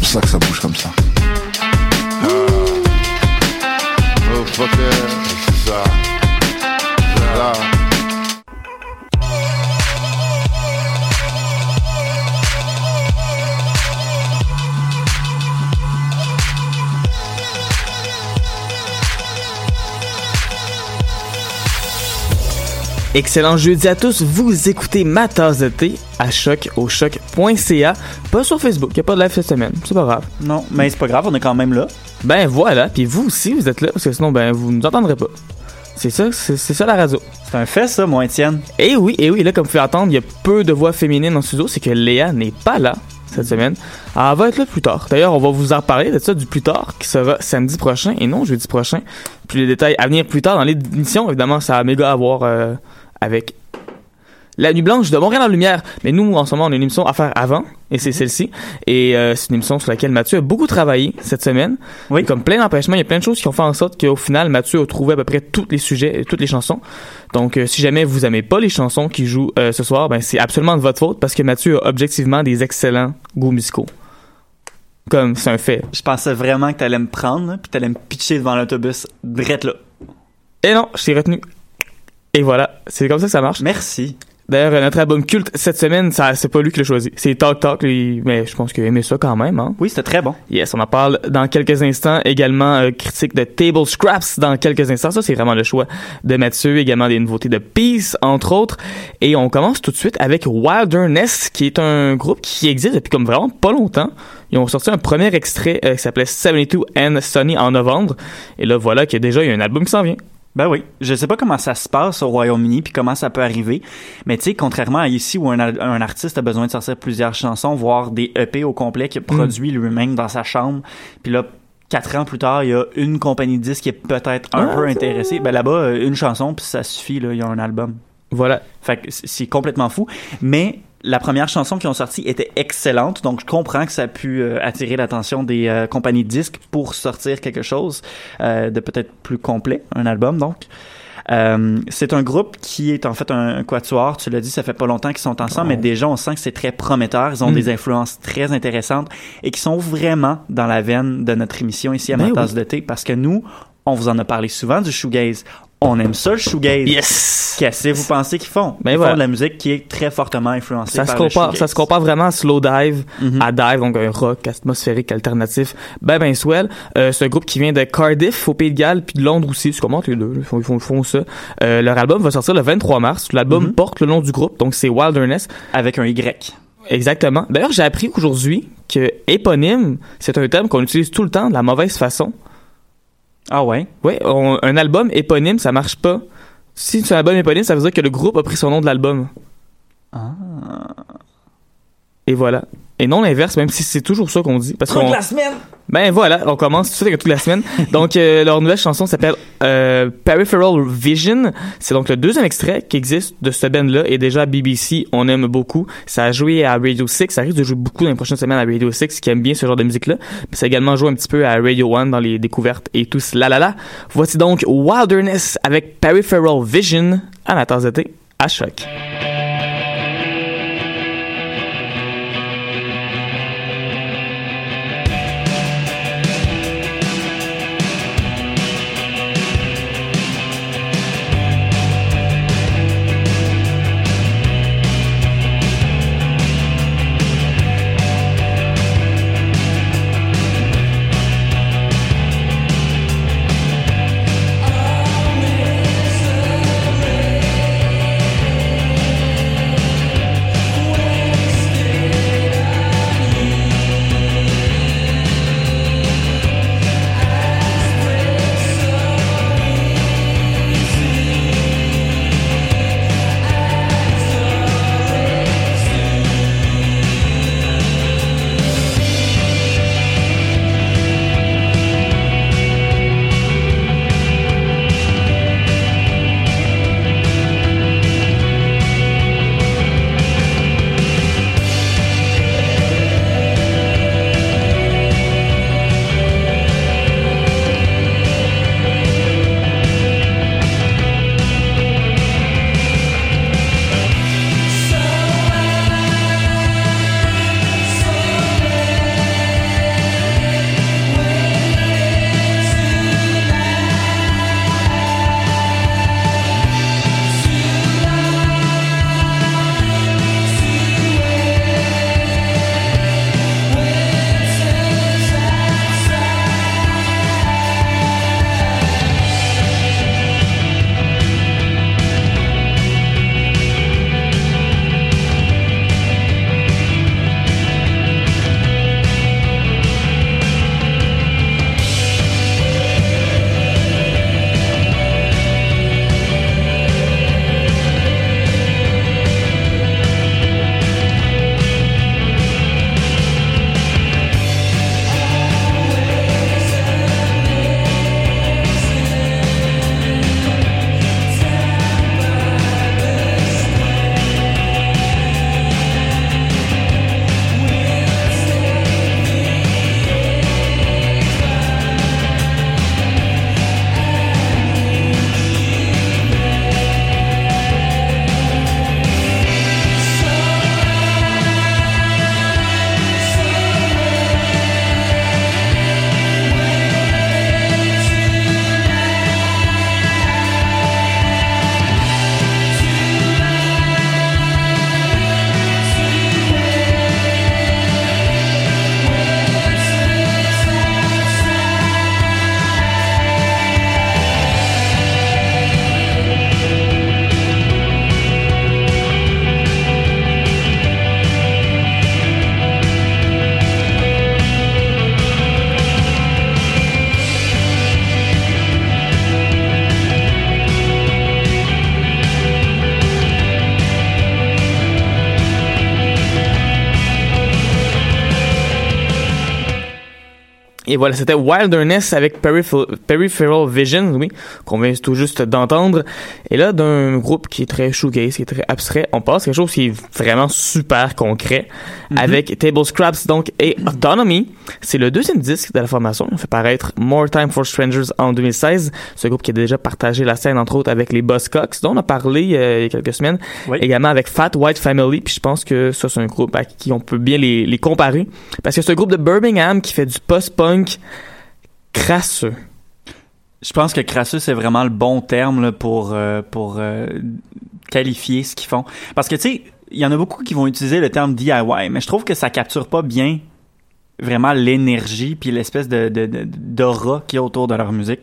c'est pour ça que ça bouge comme ça. Oh. Excellent jeudi à tous, vous écoutez ma tasse de thé à choc au choc.ca, pas sur Facebook, y a pas de live cette semaine, c'est pas grave. Non, mais c'est pas grave, on est quand même là. Ben voilà, puis vous aussi vous êtes là parce que sinon ben vous nous entendrez pas. C'est ça, c'est ça la radio. C'est un fait ça, mon Étienne. Et oui, et oui, là comme vous pouvez entendre, il y a peu de voix féminines en studio, c'est que Léa n'est pas là cette semaine. Elle va être là plus tard. D'ailleurs, on va vous en reparler de ça du plus tard qui sera samedi prochain et non jeudi prochain. Puis les détails à venir plus tard dans l'émission, évidemment, ça a méga à voir euh, avec la Nuit Blanche de Montréal en Lumière. Mais nous, en ce moment, on a une émission à faire avant, et c'est celle-ci. Et euh, c'est une émission sur laquelle Mathieu a beaucoup travaillé cette semaine. Oui. Comme plein d'empêchements, il y a plein de choses qui ont fait en sorte qu'au final, Mathieu a trouvé à peu près tous les sujets, toutes les chansons. Donc, euh, si jamais vous aimez pas les chansons qui jouent euh, ce soir, ben c'est absolument de votre faute parce que Mathieu a objectivement des excellents goûts musicaux. Comme c'est un fait. Je pensais vraiment que t'allais me prendre, puis t'allais me pitcher devant l'autobus, drette là. Et non, je t'ai retenu. Et voilà, c'est comme ça que ça marche. Merci. D'ailleurs, notre album culte cette semaine, ça c'est pas lui qui l'a choisi. C'est Talk Talk, lui, mais je pense qu'il a aimé ça quand même, hein. Oui, c'était très bon. Yes, on en parle dans quelques instants. Également, euh, critique de Table Scraps dans quelques instants. Ça, c'est vraiment le choix de Mathieu. Également des nouveautés de Peace, entre autres. Et on commence tout de suite avec Wilderness, qui est un groupe qui existe depuis comme vraiment pas longtemps. Ils ont sorti un premier extrait euh, qui s'appelait 72 and Sunny en novembre. Et là, voilà qu'il y a déjà il y a un album qui s'en vient. Ben oui, je sais pas comment ça se passe au Royaume-Uni puis comment ça peut arriver, mais tu sais, contrairement à ici où un, un artiste a besoin de sortir plusieurs chansons, voire des EP au complet qu'il a produit lui-même dans sa chambre, puis là quatre ans plus tard, il y a une compagnie de disques qui est peut-être un Ah, peu intéressée. Ben là-bas, euh, une chanson puis ça suffit là, il y a un album. Voilà. Fait que c'est complètement fou, mais la première chanson qu'ils ont sortie était excellente, donc je comprends que ça a pu euh, attirer l'attention des euh, compagnies de disques pour sortir quelque chose euh, de peut-être plus complet, un album donc. C'est un groupe qui est en fait un quatuor, tu l'as dit, ça fait pas longtemps qu'ils sont ensemble, mais déjà on sent que c'est très prometteur, ils ont Mm. des influences très intéressantes et qui sont vraiment dans la veine de notre émission ici à Ben Ma tasse oui. de thé, parce que nous, on vous en a parlé souvent du shoegaze. On aime ça le shoegaze. Yes! Qu'est-ce que vous pensez qu'ils font? Ben Ils voilà. font de la musique qui est très fortement influencée Ça se, par le compare, shoegaze. ça se compare vraiment à Slow Dive, Mhm. à Dive, donc un rock atmosphérique alternatif, ben ben swell. Euh, c'est un groupe qui vient de Cardiff, au Pays de Galles, puis de Londres aussi, je commente les deux, ils font, ils font, ils font ça. Euh, leur album va sortir le 23 mars, l'album Mhm. porte le nom du groupe, donc c'est Wilderness. Avec un Y. Exactement. D'ailleurs, j'ai appris aujourd'hui que éponyme, c'est un terme qu'on utilise tout le temps de la mauvaise façon. Ah ouais? Oui, un album éponyme, ça marche pas. Si c'est un album éponyme, ça veut dire que le groupe a pris son nom de l'album. Ah. Et voilà. Et non l'inverse, même si c'est toujours ça qu'on dit. Parce Truc qu'on... la semaine! Ben voilà, on commence tout de suite avec toute la semaine. donc euh, leur nouvelle chanson s'appelle euh, Peripheral Vision. C'est donc le deuxième extrait qui existe de ce band-là et déjà BBC, on aime beaucoup. Ça a joué à Radio 6, ça risque de jouer beaucoup dans les prochaines semaines à Radio 6 qui aime bien ce genre de musique-là. Mais ça a également joué un petit peu à Radio 1 dans les découvertes et tout cela là là. Voici donc Wilderness avec Peripheral Vision à la tasse d'été à choc. Et voilà, c'était Wilderness avec Peripheral, Vision, oui, qu'on vient tout juste d'entendre. Et là, d'un groupe qui est très shoegaze, qui est très abstrait, on passe à quelque chose qui est vraiment super concret Mhm. avec Table Scraps, donc, et Autonomy. C'est le deuxième disque de la formation. On fait paraître More Time for Strangers en 2016. Ce groupe qui a déjà partagé la scène, entre autres, avec les Buzzcocks, dont on a parlé euh, il y a quelques semaines. Oui. Également avec Fat White Family. Puis je pense que ça, c'est un groupe à qui on peut bien les, les comparer. Parce que c'est un groupe de Birmingham qui fait du post-punk crasseux. Je pense que crasseux, c'est vraiment le bon terme là, pour, euh, pour euh, qualifier ce qu'ils font. Parce que, tu sais, il y en a beaucoup qui vont utiliser le terme DIY, mais je trouve que ça capture pas bien vraiment l'énergie puis l'espèce de, de, de- d'aura qu'il y a autour de leur musique.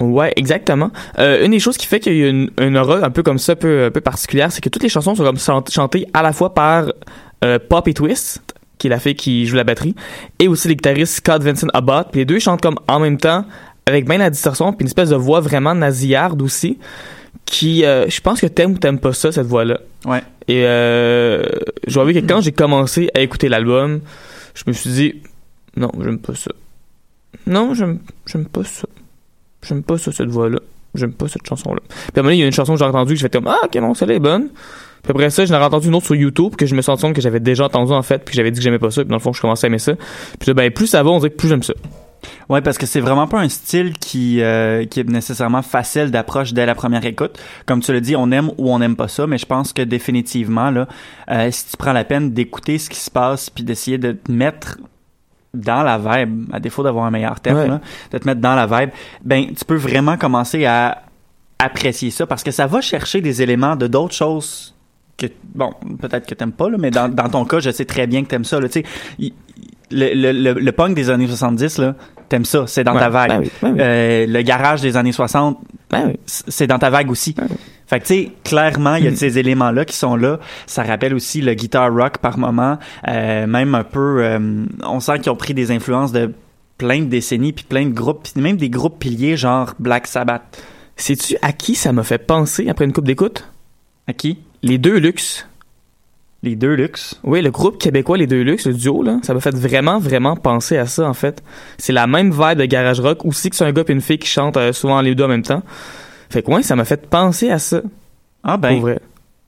Ouais, exactement. Euh, une des choses qui fait qu'il y a une, une aura un peu comme ça, un peu, un peu particulière, c'est que toutes les chansons sont comme chant- chantées à la fois par euh, Poppy Twist, qui est la fille qui joue la batterie, et aussi le guitariste Scott Vincent Abbott. Puis les deux chantent comme en même temps, avec bien la distorsion, puis une espèce de voix vraiment nasillarde aussi, qui, euh, je pense que t'aimes ou t'aimes pas ça, cette voix-là. Ouais. Et euh, je vois que quand j'ai commencé à écouter l'album, je me suis dit, non, j'aime pas ça. Non, j'aime, j'aime pas ça. J'aime pas ça, cette voix-là. J'aime pas cette chanson-là. Puis à un moment donné, il y a une chanson que j'ai entendue que je fais comme, ah, ok, non, celle-là est bonne. Puis après ça, j'en ai entendu une autre sur YouTube que je me suis rendu compte que j'avais déjà entendu en fait, puis que j'avais dit que j'aimais pas ça, puis dans le fond, je commençais à aimer ça. Puis là, ben, plus ça va, on dirait que plus j'aime ça. Ouais, parce que c'est vraiment pas un style qui euh, qui est nécessairement facile d'approche dès la première écoute. Comme tu l'as dit, on aime ou on n'aime pas ça, mais je pense que définitivement là, euh, si tu prends la peine d'écouter ce qui se passe puis d'essayer de te mettre dans la vibe, à défaut d'avoir un meilleur terme, Ouais. là, de te mettre dans la vibe, ben tu peux vraiment commencer à apprécier ça parce que ça va chercher des éléments de d'autres choses que bon peut-être que t'aimes pas là, mais dans, dans ton cas je sais très bien que t'aimes ça là, le, le, le, le punk des années 70 là t'aimes ça c'est dans Ouais, ta vague ben oui, ben oui. Euh, le garage des années 60 Ben oui. c'est dans ta vague aussi fait que tu sais clairement il y a Mm. de ces éléments là qui sont là ça rappelle aussi le guitar rock par moment euh, même un peu euh, on sent qu'ils ont pris des influences de plein de décennies puis plein de groupes puis même des groupes piliers genre Black Sabbath Sais-tu à qui ça m'a fait penser après une coupe d'écoute? à qui? Les deux Luxe. les deux luxe Oui, le groupe québécois Les Deux Luxe, le duo, là, ça m'a fait vraiment, vraiment penser à ça, en fait. C'est la même vibe de garage rock, aussi que c'est un gars et une fille qui chantent euh, souvent les deux en même temps. Fait que ouais, ça m'a fait penser à ça, ah pour ben vrai.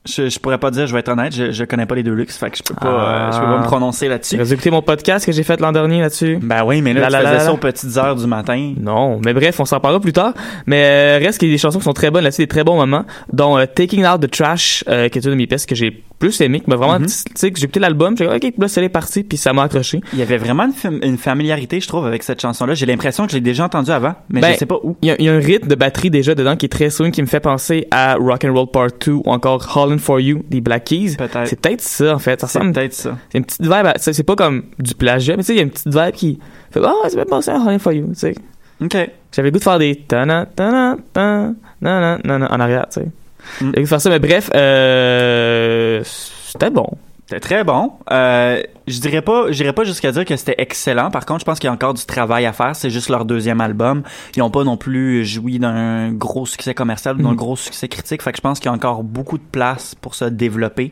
Je, je pourrais pas dire je vais être honnête je, je connais pas les deux luxe fait que je peux pas Ah. euh, je peux pas me prononcer là-dessus Vous écouté mon podcast que j'ai fait l'an dernier là-dessus? ben oui mais là La, tu la, faisais la, ça aux petites heures du matin Non, mais bref, on s'en parlera plus tard. Mais euh, reste qu'il y a des chansons qui sont très bonnes là-dessus, des très bons moments, dont euh, Taking Out the Trash, euh, qui est une de mes pièces que j'ai plus aimé, qui m'a vraiment, Mhm. tu sais, que j'ai écouté l'album, j'ai dit, ok, là, c'est parti, puis ça m'a accroché. il y avait vraiment une, fam- une familiarité je trouve avec cette chanson là j'ai l'impression que je l'ai déjà entendue avant mais Ben, je sais pas où Il y, a, il y a un rythme de batterie déjà dedans qui est très swing, qui me fait penser à Rock and Roll Part 2 ou encore Holland for You des Black Keys. peut-être C'est peut-être ça, en fait. Ça c'est ressemble, peut-être ça c'est une petite vibe, à- c'est c'est pas comme du plagiat, mais tu sais, il y a une petite vibe qui fait, ah, ça fait penser à for You, tu sais. ok J'avais le goût de faire des tana tana tan nana nana en arrière, tu sais. Mm. J'avais le goût de faire ça, mais bref, euh, c'était bon. C'était très bon. Euh, je dirais pas, pas jusqu'à dire que c'était excellent. Par contre, je pense qu'il y a encore du travail à faire. C'est juste leur deuxième album. Ils ont pas non plus joui d'un gros succès commercial ou d'un Mhm. gros succès critique. Fait que je pense qu'il y a encore beaucoup de place pour se développer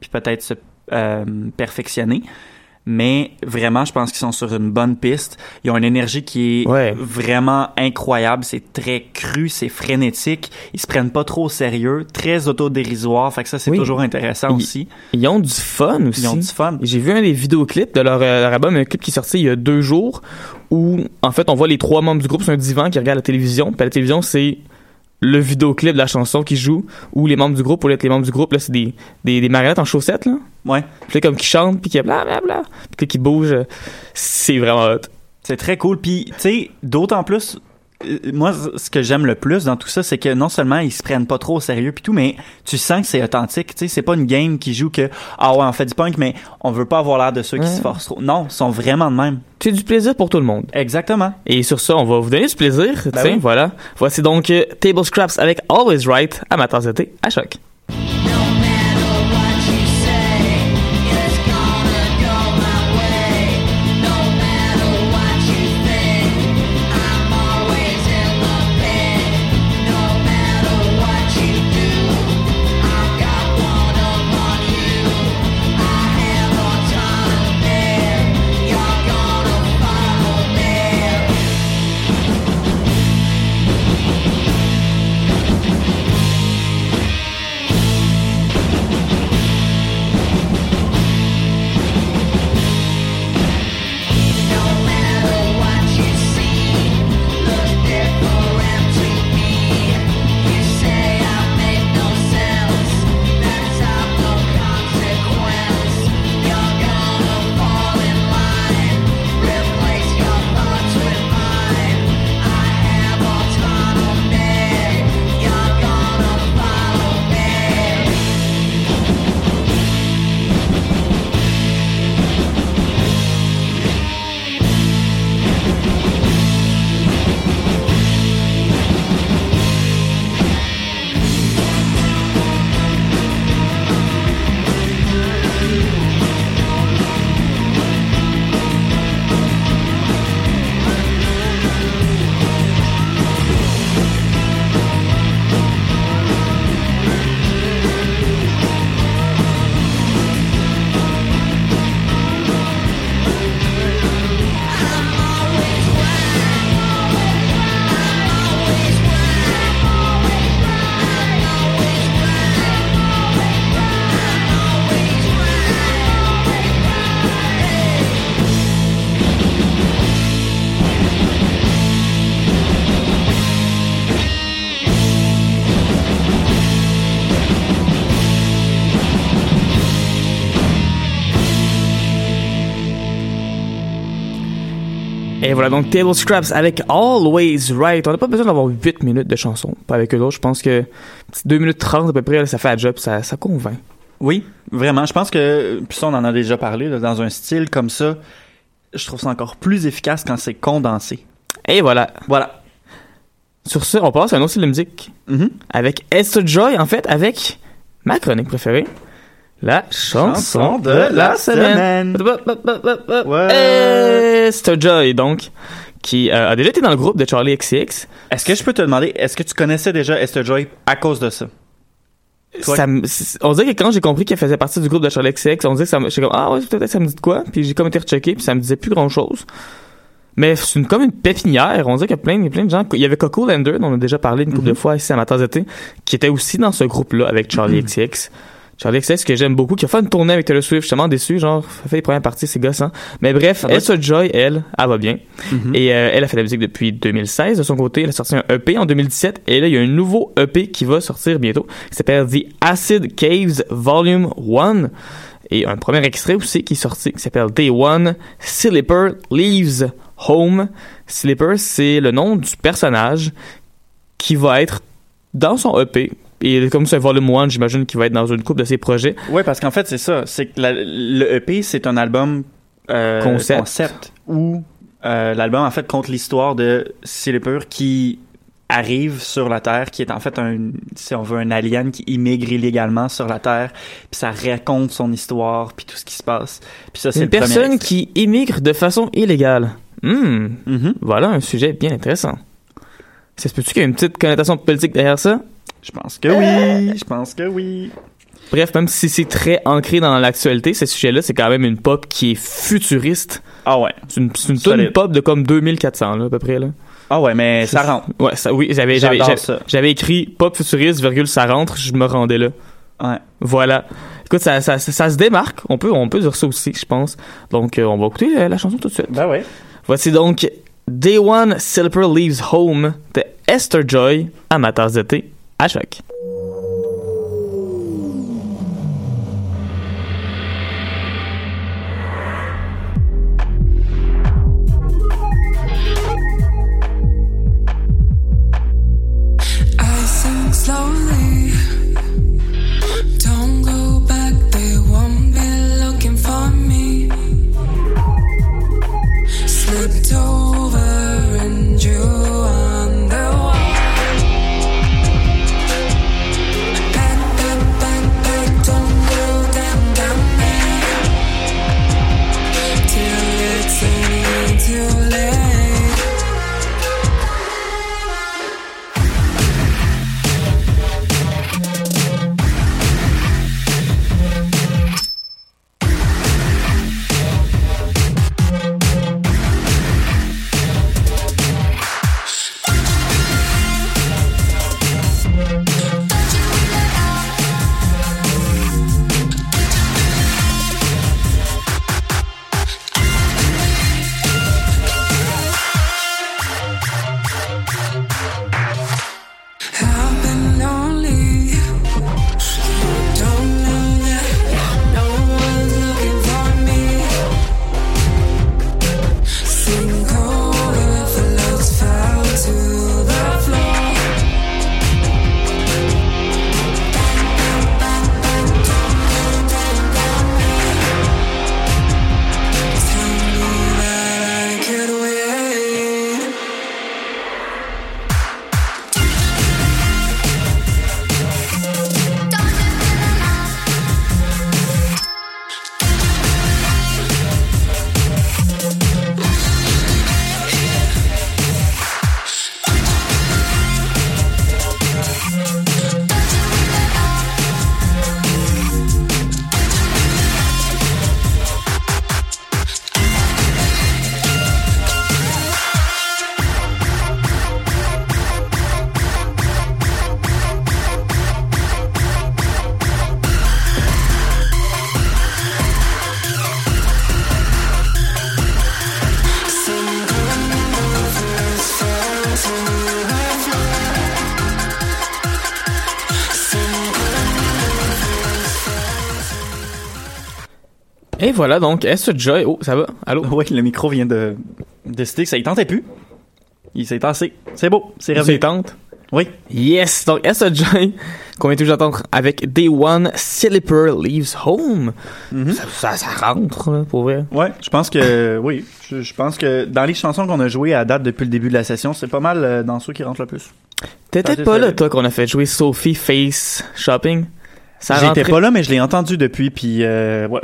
puis peut-être se euh, perfectionner. Mais vraiment, je pense qu'ils sont sur une bonne piste. Ils ont une énergie qui est Ouais. vraiment incroyable. C'est très cru, c'est frénétique. Ils se prennent pas trop au sérieux, très autodérisoire. Fait que ça, c'est Oui. toujours intéressant Ils- aussi. Ils ont du fun aussi. Ils ont du fun. J'ai vu un des vidéoclips de leur, euh, leur album, un clip qui est sorti il y a deux jours, où en fait on voit les trois membres du groupe sur un divan qui regardent la télévision. Puis la télévision c'est le vidéoclip de la chanson qui joue, où les membres du groupe, d'être les membres du groupe, là c'est des, des, des marionnettes en chaussettes là. Ouais. Puis là comme qui chantent, puis qui bla bla bla, puis qui bougent. euh, C'est vraiment hot. C'est très cool. Puis, tu sais, d'autant plus, moi, ce que j'aime le plus dans tout ça, c'est que non seulement ils se prennent pas trop au sérieux puis tout, mais tu sens que c'est authentique. Tu sais, c'est pas une game qui joue que ah ouais, on fait du punk, mais on veut pas avoir l'air de ceux qui Ouais. se forcent trop. Non, ils sont vraiment de même. C'est du plaisir pour tout le monde. Exactement. Et sur ça, on va vous donner du plaisir. Ben Tiens, oui. voilà. Voici donc euh, Table Scraps avec Always Right à ma tasse de thé à choc. Voilà, donc Table Scraps avec Always Right. On n'a pas besoin d'avoir 8 minutes de chanson. Pas avec eux autres. Je pense que 2 minutes 30 à peu près, là, ça fait la job, ça, ça convainc. Oui, vraiment. Je pense que, puis ça, on en a déjà parlé, là, dans un style comme ça, je trouve ça encore plus efficace quand c'est condensé. Et voilà. Voilà. Sur ce, on passe à un autre style de musique. Mhm. Avec Esther Joy, en fait, avec ma chronique préférée. La chanson, de la semaine. Ouais. Esther Joy, donc, qui euh, a déjà été dans le groupe de Charlie XCX. Est-ce que je peux te demander, est-ce que tu connaissais déjà Esther Joy à cause de ça? Toi- on dirait que quand j'ai compris qu'elle faisait partie du groupe de Charlie XCX, on dirait que ça me, comme, ah ouais, peut-être ça me dit de quoi? Puis j'ai comme été rechecké, puis ça me disait plus grand chose. Mais c'est une, comme une pépinière. On dirait qu'il y a plein, plein de gens. Il y avait Coco Lander, dont on a déjà parlé une couple de fois ici à d'été, qui était aussi dans ce groupe-là avec Charlie XCX. Charlie XCX, que j'aime beaucoup, qui a fait une tournée avec Taylor Swift, je suis tellement déçu, genre, ça fait les premières parties, c'est gossant. Mais bref, va. Elsa Joy, elle, elle va bien. Mhm. Et euh, elle a fait de la musique depuis 2016. De son côté, elle a sorti un EP en 2017. Et là, il y a un nouveau EP qui va sortir bientôt, qui s'appelle The Acid Caves Volume 1. Et un premier extrait aussi qui est sorti, qui s'appelle Day One, Slipper Leaves Home. Slipper, c'est le nom du personnage qui va être dans son EP. Et comme c'est volume 1, j'imagine qu'il va être dans une coupe de ses projets. Oui, parce qu'en fait, c'est ça. C'est que la- le EP, c'est un album euh, Concept. où euh, l'album, en fait, compte l'histoire de Slipper qui arrive sur la Terre, qui est en fait un, si on veut, un alien qui immigre illégalement sur la Terre, puis ça raconte son histoire, puis tout ce qui se passe. Puis ça, c'est Une personne qui immigre de façon illégale. Hmm. Mhm. Voilà un sujet bien intéressant. Ça se peut-tu qu'il y ait une petite connotation politique derrière ça? Je pense que oui. Je pense que oui. Bref, même si c'est très ancré dans l'actualité, ce sujet-là, c'est quand même une pop qui est futuriste. Ah ouais. C'est une, c'est une Solide. tonne pop de comme 2400, là, à peu près, là. Ah ouais, mais ça rentre. Ouais, ça, oui, j'avais, j'avais, J'adore j'avais, ça. j'avais écrit pop futuriste, virgule, ça rentre, je me rendais là. Ouais. Voilà. Écoute, ça, ça, ça, ça se démarque. On peut, on peut dire ça aussi, je pense. Donc, euh, on va écouter euh, la chanson tout de suite. Ben ouais. Voici donc Day One Silver Leaves Home de Esther Joy à ma tasse de thé er svak. Et voilà donc, Esther Joy? Oh, ça va? Allô? Oui, le micro vient de décidé que ça y tentait plus. Il s'est tassé. C'est beau, c'est revenu. tente? Oui. Yes! Donc, SOJ, qu'on vient toujours d'entendre avec Day One, Slipper Leaves Home? Mhm. ça, ça, ça rentre, pour vrai. Ouais, je pense que oui, je, je pense que dans les chansons qu'on a jouées à date depuis le début de la session, c'est pas mal euh, dans ceux qui rentrent le plus. T'étais pas là, toi, qu'on a fait jouer Sophie Face Shopping? J'étais pas là, mais je l'ai entendu depuis, puis euh, ouais,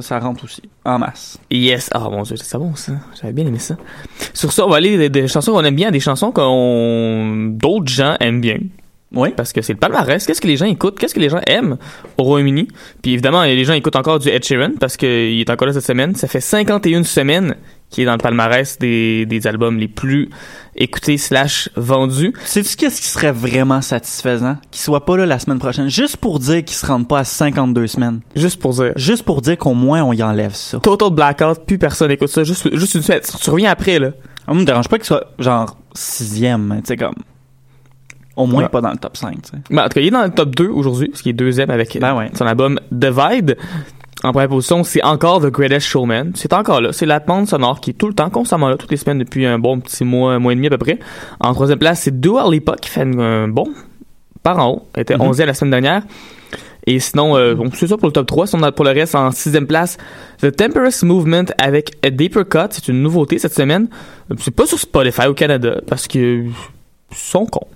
ça, rentre aussi en masse. Yes. Ah, mon dieu, c'est bon, ça. J'avais bien aimé ça. Sur ça, on va aller des, des chansons qu'on aime bien, à des chansons qu'on, d'autres gens aiment bien. Oui. Parce que c'est le palmarès. Qu'est-ce que les gens écoutent? Qu'est-ce que les gens aiment au Royaume-Uni? Puis évidemment, les gens écoutent encore du Ed Sheeran parce qu'il est encore là cette semaine. Ça fait 51 semaines qu'il est dans le palmarès des, des albums les plus écoutés slash vendus. Sais-tu qu'est-ce qui serait vraiment satisfaisant? Qu'il soit pas là la semaine prochaine, juste pour dire qu'il se rende pas à 52 semaines. Juste pour dire. Juste pour dire qu'au moins on y enlève ça. Total Blackout, plus personne écoute ça. Juste, juste une semaine. Tu reviens après, là. Ça me dérange pas qu'il soit genre sixième, tu sais comme. Au moins Ouais. pas dans le top 5, tu sais. Ben, en tout cas, il est dans le top 2 aujourd'hui, parce qu'il est deuxième avec Ben ouais. son album Divide. En première position, c'est encore The Greatest Showman. C'est encore là. C'est la bande sonore qui est tout le temps, constamment là, toutes les semaines depuis un bon petit mois, un mois et demi à peu près. En troisième place, c'est Dua Lipa qui fait un, bon par en haut. Elle était. 11e la semaine dernière. Et sinon, euh, bon, c'est ça pour le top 3. Sinon, pour le reste, en sixième place, The Temperance Movement avec A Deeper Cut. C'est une nouveauté cette semaine. C'est pas sur Spotify au Canada parce que ils sont cons.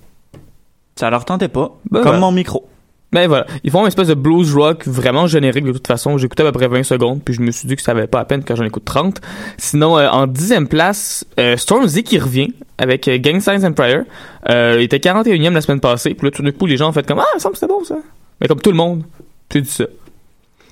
Ça leur tentait pas. Ben comme mon micro. Mais voilà, ils font une espèce de blues rock vraiment générique de toute façon. Écouté à peu près 20 secondes, puis je me suis dit que ça valait pas à peine quand j'en écoute 30. Sinon, euh, en dixième place, euh, Stormzy qui revient avec euh, Gang Signs and Prayer. Euh, il était 41e la semaine passée, puis là tout d'un coup les gens ont fait comme ah, il me c'était bon ça. Mais comme tout le monde, tu dis ça.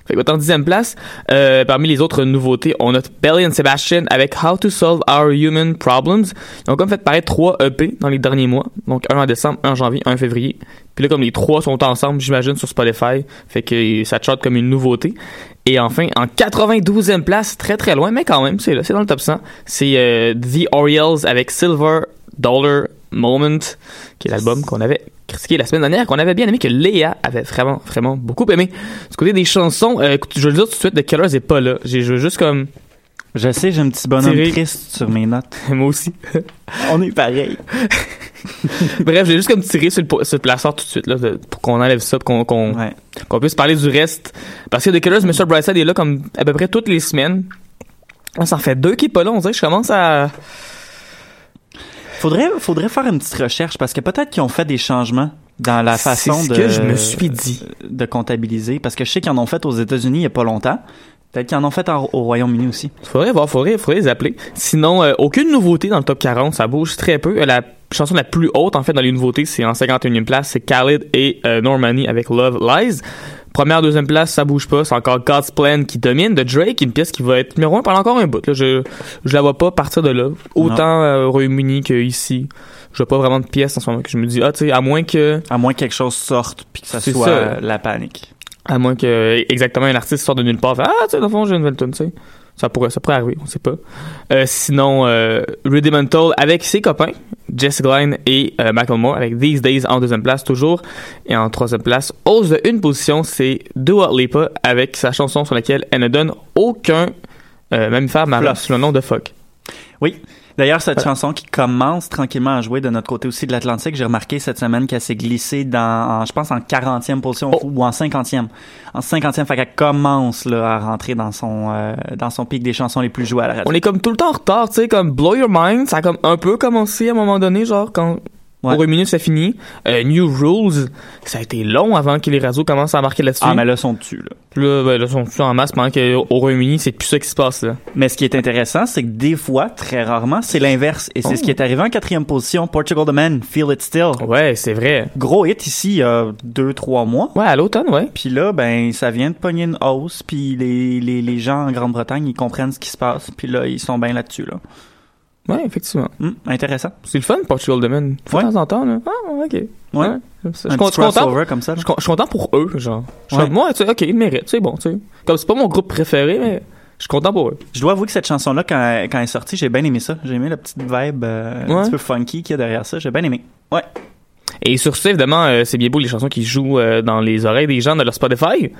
Fait que en dixième place, euh, parmi les autres nouveautés, on a Belly and Sebastian avec How to Solve Our Human Problems. Ils ont comme fait paraître trois EP dans les derniers mois. Donc un en décembre, un en janvier, un en février. Puis là, comme les trois sont ensemble, j'imagine, sur Spotify, fait que ça charte comme une nouveauté. Et enfin, en 92e place, très très loin, mais quand même, c'est là, c'est dans le top 100, c'est euh, The Orioles avec Silver Dollar Moment, qui est l'album qu'on avait critiqué la semaine dernière, qu'on avait bien aimé, que Léa avait vraiment, vraiment beaucoup aimé. Du côté des chansons, euh, je vais le dire tout de suite, The Killers est pas là. J'ai veux juste comme... Je sais, j'ai un petit bonhomme Thierry. triste sur mes notes. Moi aussi. On est pareil. Bref, j'ai juste comme tiré sur le, sur le placard tout de suite, là, de- pour qu'on enlève ça, pour qu'on Ouais. puisse parler du reste. Parce que The Killers, Mr. Brightside est là comme à peu près toutes les semaines. Là, ça en fait deux qui est pas là, on dirait que je commence à... Faudrait, faudrait faire une petite recherche parce que peut-être qu'ils ont fait des changements dans la façon ce de, que je me suis dit. de comptabiliser. Parce que je sais qu'ils en ont fait aux États-Unis il y a pas longtemps. Peut-être qu'ils en ont fait en- au Royaume-Uni aussi. Faudrait voir, faudrait, faudrait les appeler. Sinon, euh, aucune nouveauté dans le top 40, ça bouge très peu. Euh, La chanson la plus haute, en fait, dans les nouveautés, c'est en 51e place, c'est Khalid et euh, Normani avec Love Lies. Première, deuxième place, ça bouge pas. C'est encore God's Plan qui domine de Drake, une pièce qui va être numéro un pendant encore un bout. Là, je, je la vois pas partir de là. Autant euh, au Royaume-Uni qu'ici. Je vois pas vraiment de pièce en ce moment que je me dis, ah, tu sais, à moins que, À moins que quelque chose sorte puis que ça soit ça. la panique. À moins que, exactement, un artiste sorte de nulle part, fait, ah, tu sais, dans le fond, j'ai une nouvelle tune, tu sais. Ça pourrait, ça pourrait arriver, on sait pas. Euh, sinon, euh, Rudimental avec ses copains, Jess Glynne et euh, Michael Moore avec These Days en deuxième place toujours. Et en troisième place, hausse de une position, c'est Dua Lipa avec sa chanson sur laquelle elle ne donne aucun euh, mammifère marin sous le nom de fuck. Oui. D'ailleurs, cette Ouais. chanson qui commence tranquillement à jouer de notre côté aussi de l'Atlantique, j'ai remarqué cette semaine qu'elle s'est glissée dans, en- je pense, en 40e position Oh. ou en 50e. En 50e, fait qu'elle commence là, à rentrer dans son, euh, dans son pic des chansons les plus jouées à la radio. On est comme tout le temps en retard, tu sais, comme Blow Your Mind, ça a comme un peu commencé à un moment donné, genre quand Ouais. au Royaume-Uni ça finit. Euh, New Rules, ça a été long avant que les réseaux commencent à marquer là-dessus. Ah, mais là, sont dessus, là. Là, ben, là, ils sont tous en masse pendant qu'au Royaume-Uni, c'est plus ça qui se passe, là. Mais ce qui est intéressant, c'est que des fois, très rarement, c'est l'inverse. Et c'est Oh. ce qui est arrivé en quatrième position. Portugal The Man, Feel It Still. Ouais, c'est vrai. Gros hit ici, il y a deux, trois mois. Ouais, à l'automne, ouais. Puis là, ben, ça vient de pogner une hausse, puis les, les, les gens en Grande-Bretagne, ils comprennent ce qui se passe, puis là, ils sont bien là-dessus, là. Ouais, effectivement. Hum, intéressant. C'est le fun, Portugal Man. Faut Ouais. De temps en temps, là. Ah, ok. Ouais. ça. Je Un suis content. comme ça, Je suis content pour eux, genre. Je Ouais. moi, tu sais, ok, ils méritent, c'est bon, tu sais. Comme c'est pas mon groupe préféré, mais je suis content pour eux. Je dois avouer que cette chanson-là, quand, elle- quand elle est sortie, j'ai bien aimé ça. J'ai aimé la petite vibe euh, un Ouais. petit peu funky qu'il y a derrière ça. J'ai bien aimé. Ouais. Et sur ce, évidemment, euh, c'est bien beau les chansons qui jouent euh, dans les oreilles des gens de leur Spotify,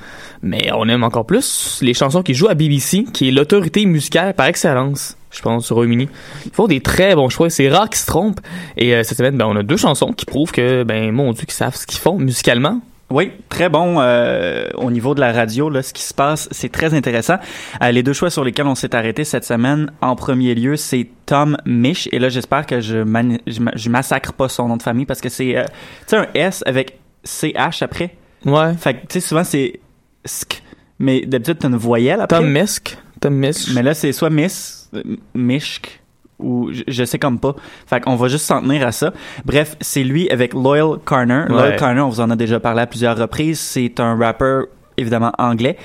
mais on aime encore plus les chansons qui jouent à BBC, qui est l'autorité musicale par excellence, je pense, au Royaume-Uni. Ils font des très bons choix, c'est rare qu'ils se trompent. Et euh, cette semaine, ben, on a deux chansons qui prouvent que, ben, mon Dieu, qu'ils savent ce qu'ils font musicalement. Oui, très bon euh, au niveau de la radio. Là, ce qui se passe, c'est très intéressant. Euh, les deux choix sur lesquels on s'est arrêté cette semaine, en premier lieu, c'est Tom Misch. Et là, j'espère que je, je, ma- je massacre pas son nom de famille parce que c'est, euh, tu sais, un S avec CH après? Ouais. Fait que, tu sais, souvent c'est sk, mais d'habitude t'as une voyelle après? Tom Misk. Tom Misk. Mais là, c'est soit Miss, Mishk, ou je, je sais comme pas. Fait qu'on va juste s'en tenir à ça. Bref, c'est lui avec Loyal Carner. Ouais. Loyal Carner, on vous en a déjà parlé à plusieurs reprises. C'est un rappeur, évidemment, anglais.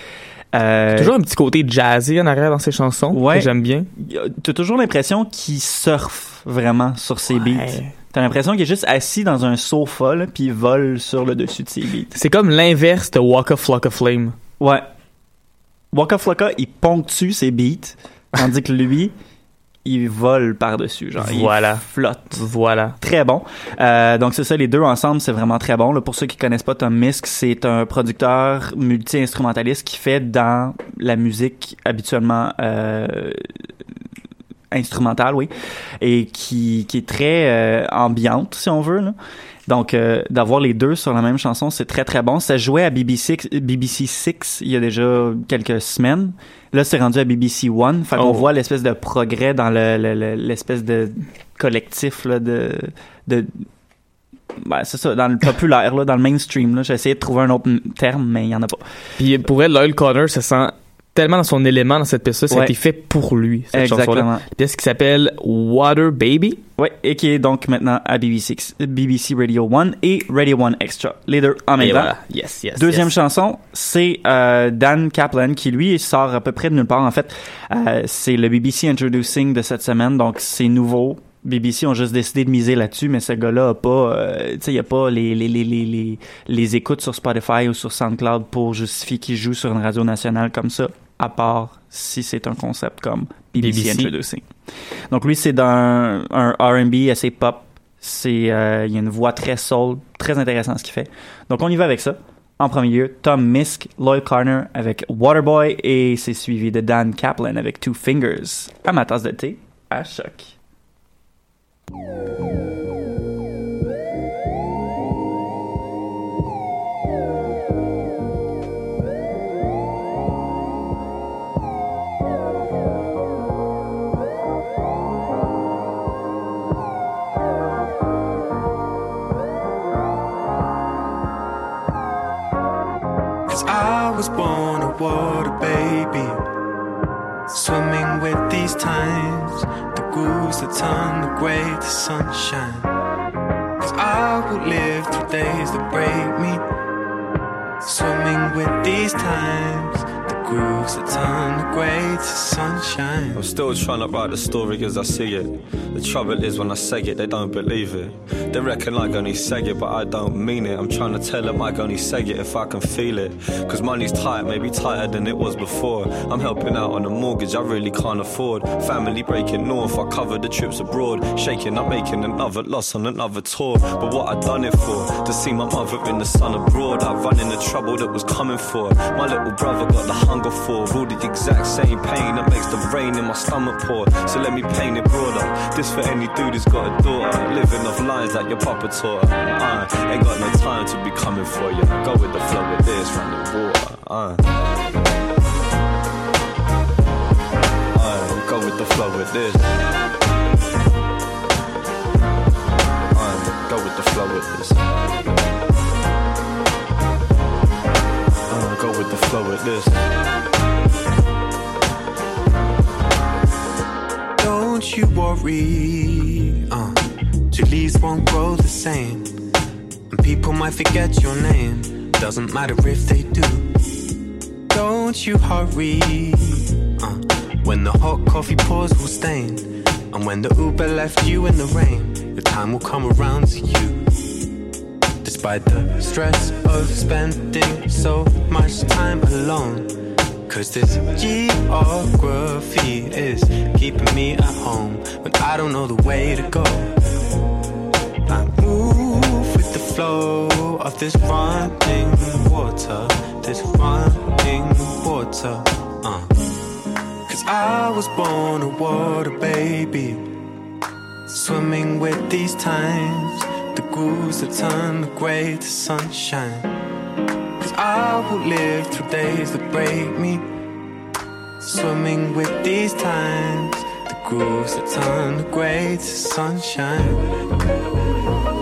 Euh, Toujours un petit côté jazzy en arrière dans ses chansons, Ouais. que j'aime bien. T'as toujours l'impression qu'il surfe vraiment sur ses beats. T'as l'impression qu'il est juste assis dans un sofa, là, puis il vole sur le dessus de ses beats. C'est comme l'inverse de Waka Flocka Flame. Ouais. Waka Flocka, il ponctue ses beats, tandis que lui, il vole par-dessus, genre. Voilà. Il flotte. Voilà. Très bon. Euh, donc c'est ça, les deux ensemble, c'est vraiment très bon. Là, pour ceux qui connaissent pas Tom Misk, c'est un producteur multi-instrumentaliste qui fait dans la musique habituellement euh, instrumentale, oui, et qui, qui est très euh, ambiante, si on veut. Là. Donc, euh, d'avoir les deux sur la même chanson, c'est très très bon. Ça jouait à BBC, BBC 6 il y a déjà quelques semaines. Là, c'est rendu à BBC One. Fait qu'on Oh. voit l'espèce de progrès dans le- le- le- l'espèce de collectif là, de... de ben, c'est ça, dans le populaire, là, dans le mainstream. là. J'ai essayé de trouver un autre terme, mais il y en a pas. Puis pour elle, Loyal Connor se sent tellement dans son élément dans cette pièce-là, ça a Ouais. été fait pour lui, cette Exactement. pièce qui s'appelle Water Baby. Ouais, et qui est donc maintenant à BBC, BBC Radio 1 et Radio 1 Extra. Les deux en même temps. voilà. Yes, yes, Deuxième yes. chanson, c'est euh, Dan Kaplan qui lui sort à peu près de nulle part. En fait, euh, c'est le BBC Introducing de cette semaine, donc c'est nouveau. BBC ont juste décidé de miser là-dessus, mais ce gars-là a pas, euh, tu sais, il a pas les, les, les, les, les, les écoutes sur Spotify ou sur SoundCloud pour justifier qu'il joue sur une radio nationale comme ça, à part si c'est un concept comme BBC, BBC. Introducing. Donc lui, c'est dans un R&B assez pop. C'est, euh, il y a une voix très soul, très intéressant ce qu'il fait. Donc on y va avec ça. En premier lieu, Tom Misk, Lloyd Carner avec Waterboy et c'est suivi de Dan Kaplan avec Two Fingers. À ma tasse de thé, à choc. Was born a water baby. Swimming with these times, the grooves that turn the gray to sunshine. Cause I will live through days that break me. Swimming with these times, grooves that turn the gray to sunshine. I'm still trying to write the story as I see it. The trouble is when I say it, they don't believe it. They reckon I only say it, but I don't mean it. I'm trying to tell them I only say it if I can feel it. Cause money's tight, maybe tighter than it was before. I'm helping out on a mortgage I really can't afford. Family breaking north, I covered the trips abroad. Shaking up, making another loss on another tour. But what I done it for? To see my mother in the sun abroad. I run in the trouble that was coming for. My little brother got the hunger for. All the exact same pain that makes the rain in my stomach pour. So let me paint it broader. This for any dude who's got a daughter. Living off lines like your papa taught her. Uh, ain't got no time to be coming for you. Go with the flow with this, run the water. Uh. Uh, go with the flow with this. Uh, go with the flow with this. With this. Don't you worry, uh, two leaves won't grow the same. And people might forget your name, doesn't matter if they do. Don't you hurry, uh, when the hot coffee pours will stain. And when the Uber left you in the rain, the time will come around to you. Despite the stress of spending so much time alone. Cause this geography is keeping me at home when I don't know the way to go. I move with the flow of this running water, this running water. Uh. Cause I was born a water baby, swimming with these times, the grooves that turn the gray to sunshine. Cause I will live through days that break me, swimming with these times, the grooves that turn the gray to sunshine.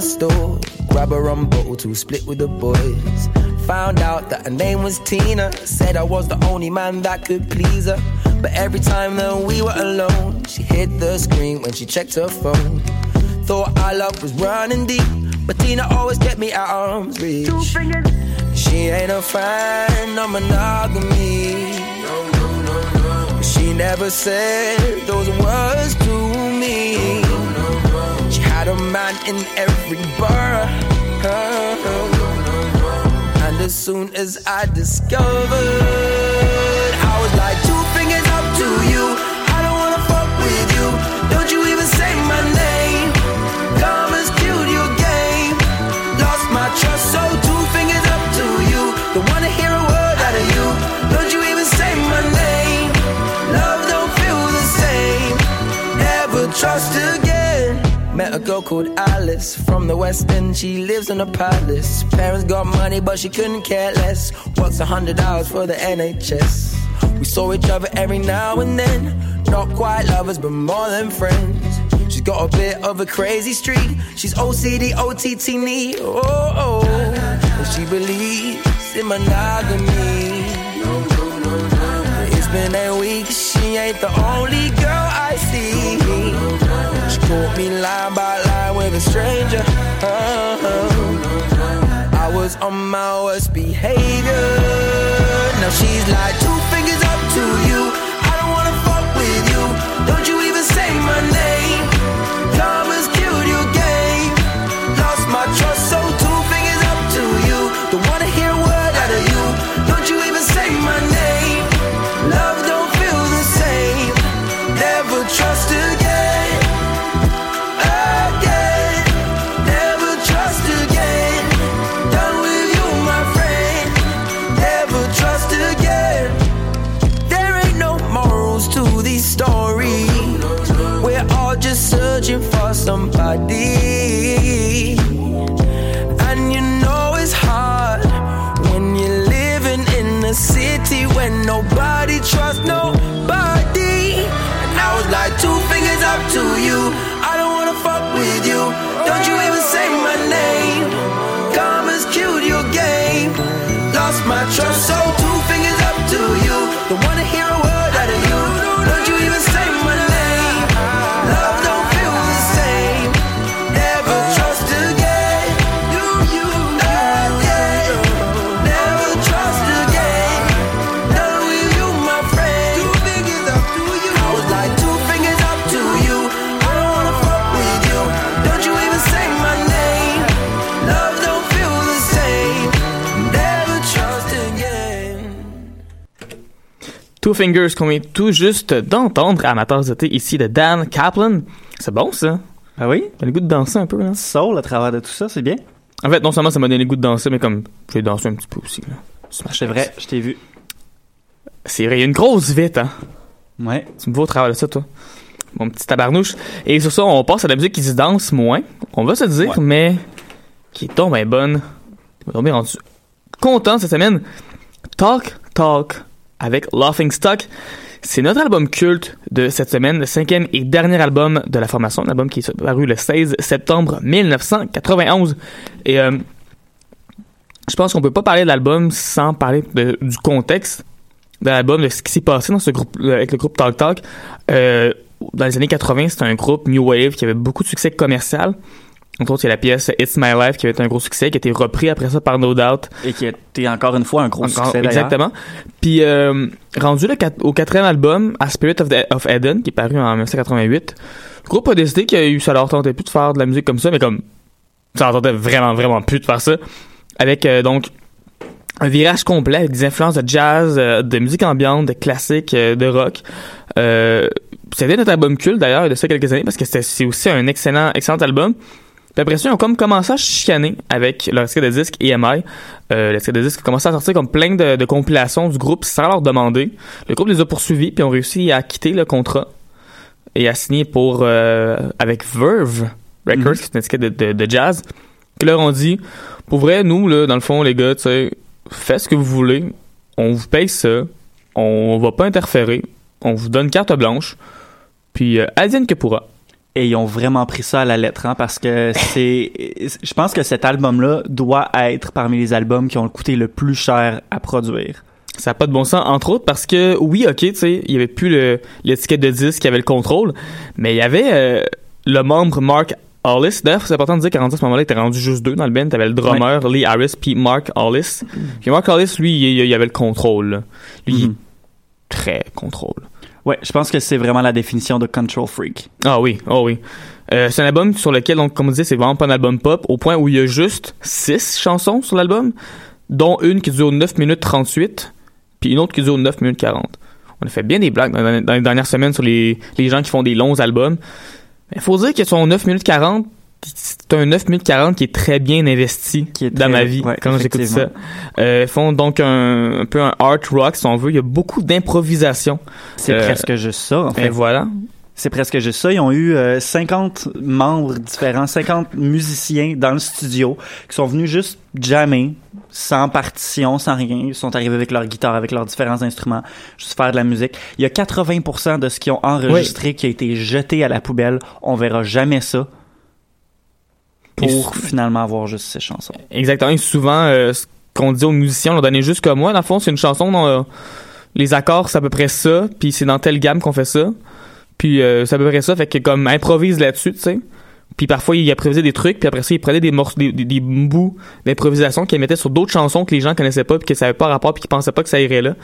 Store. Grab a rum bottle to split with the boys. Found out that her name was Tina. Said I was the only man that could please her. But every time that we were alone, she hit the screen when she checked her phone. Thought our love was running deep, but Tina always kept me at arm's reach. She ain't a fan of monogamy. No, no, no, no. She never said those words in every bar. And as soon as I discovered, I was like, two fingers up to you. I don't wanna fuck with you. Don't you even say my name. Come as cute your game. Lost my trust, girl called Alice from the West End. She lives in a palace. Parents got money, but she couldn't care less. Works a hundred hours for the NHS. We saw each other every now and then. Not quite lovers, but more than friends. She's got a bit of a crazy streak. She's OCD, OTT, knee. Oh, oh. And she believes in monogamy. It's been a week, she ain't the only girl I see. She caught me line by line a stranger. Uh-huh. I was on my worst behavior. Now she's like two Two Fingers qu'on vient tout juste d'entendre, amateurs de thé ici de Dan Kaplan. C'est bon ça? Ah oui? T'as le goût de danser un peu là? Soul à travers de tout ça, c'est bien? En fait, non seulement ça m'a donné le goût de danser, mais comme j'ai dansé un petit peu aussi là. C'est vrai, je t'ai vu. C'est vrai, il y a une grosse vite, hein? Ouais. Tu me vois au travers de ça, toi? Mon petit tabarnouche. Et sur ça, on passe à la musique qui se danse moins. On va se dire, mais qui est donc bien bonne. On est rendu content cette semaine. Talk, Talk avec Laughing Stock. C'est notre album culte de cette semaine, le cinquième et dernier album de la formation, un album qui est paru le 16 septembre 1991. Et euh, je pense qu'on peut pas parler de l'album sans parler du contexte de l'album, de ce qui s'est passé dans ce groupe euh, avec le groupe Talk Talk. Euh, dans les années 80, c'était un groupe New Wave qui avait beaucoup de succès commercial. Entre autres, il y a la pièce It's My Life qui avait été un gros succès, qui a été repris après ça par No Doubt. Et qui était encore une fois un gros Encore- succès. Exactement. Puis euh, rendu le au quatrième album, A Spirit of, the- of Eden, qui est paru en 1988, le groupe a décidé que ça leur tentait plus de faire de la musique comme ça, mais comme ça leur tentait vraiment, vraiment plus de faire ça. Avec euh, donc un virage complet avec des influences de jazz, euh, de musique ambiante, de classique, euh, de rock. Euh, c'était notre album culte d'ailleurs de ça quelques années parce que c'est aussi un excellent, excellent album. Puis après ça, ils ont comme commencé à chicaner avec leur disque de disque EMI. Euh, le disque de disque a commencé à sortir comme plein de, de compilations du groupe sans leur demander. Le groupe les a poursuivis puis ont réussi à quitter le contrat et à signer pour euh, avec Verve Records, Mhm. qui est une étiquette de, de, de jazz. Qui leur ont dit, pour vrai, nous là, dans le fond, les gars, tu sais, faites ce que vous voulez, on vous paye ça, on va pas interférer, on vous donne carte blanche, puis euh, advienne que pourra. Et ils ont vraiment pris ça à la lettre, hein, parce que c'est, je pense que cet album-là doit être parmi les albums qui ont coûté le plus cher à produire. Ça n'a pas de bon sens, entre autres parce que, oui, ok, tu sais, il y avait plus l'étiquette de disque qui avait le contrôle, mais il y avait euh, le membre Mark Hollis. D'ailleurs, c'est important de dire qu'à ce moment-là, il était rendu juste deux dans le band. T'avais le drummer Lee Harris puis Mark Hollis. Puis Mark Hollis, lui, il, il avait le contrôle. là. Lui, il est très contrôle. Ouais, je pense que c'est vraiment la définition de control freak. Ah oui, oh oui. Euh, c'est un album sur lequel, donc, comme on disait, c'est vraiment pas un album pop, au point où il y a juste 6 chansons sur l'album, dont une qui dure 9 minutes 38, puis une autre qui dure 9 minutes 40. On a fait bien des blagues dans, les dernières semaines sur les, les gens qui font des longs albums. Il faut dire que son 9 minutes 40, c'est un 9 minutes 40 qui est très bien investi dans très- ma vie ouais, quand j'écoute ça. effectivement. Euh, ils font donc un, un peu un art rock, si on veut. Il y a beaucoup d'improvisation. C'est Euh, presque juste ça, en fait. Et voilà. C'est presque juste ça. Ils ont eu euh, 50 membres différents, 50 musiciens dans le studio qui sont venus juste jammer, sans partition, sans rien. Ils sont arrivés avec leur guitare, avec leurs différents instruments, juste faire de la musique. Il y a 80% de ce qu'ils ont enregistré qui a été jeté à la poubelle. On verra jamais ça pour finalement avoir juste ces chansons. Exactement. Et souvent, euh, ce qu'on dit aux musiciens, on leur donnait juste comme moi. Dans le fond, c'est une chanson dont euh, les accords, c'est à peu près ça. Puis c'est dans telle gamme qu'on fait ça. Puis euh, c'est à peu près ça. Fait que comme improvise là-dessus, tu sais. Puis parfois, il improvisait des trucs. Puis après ça, il prenait des morceaux, des, des- des bouts d'improvisation qu'il mettait sur d'autres chansons que les gens connaissaient pas. Puis que ça avait pas rapport. Puis qu'ils pensaient pas que ça irait là.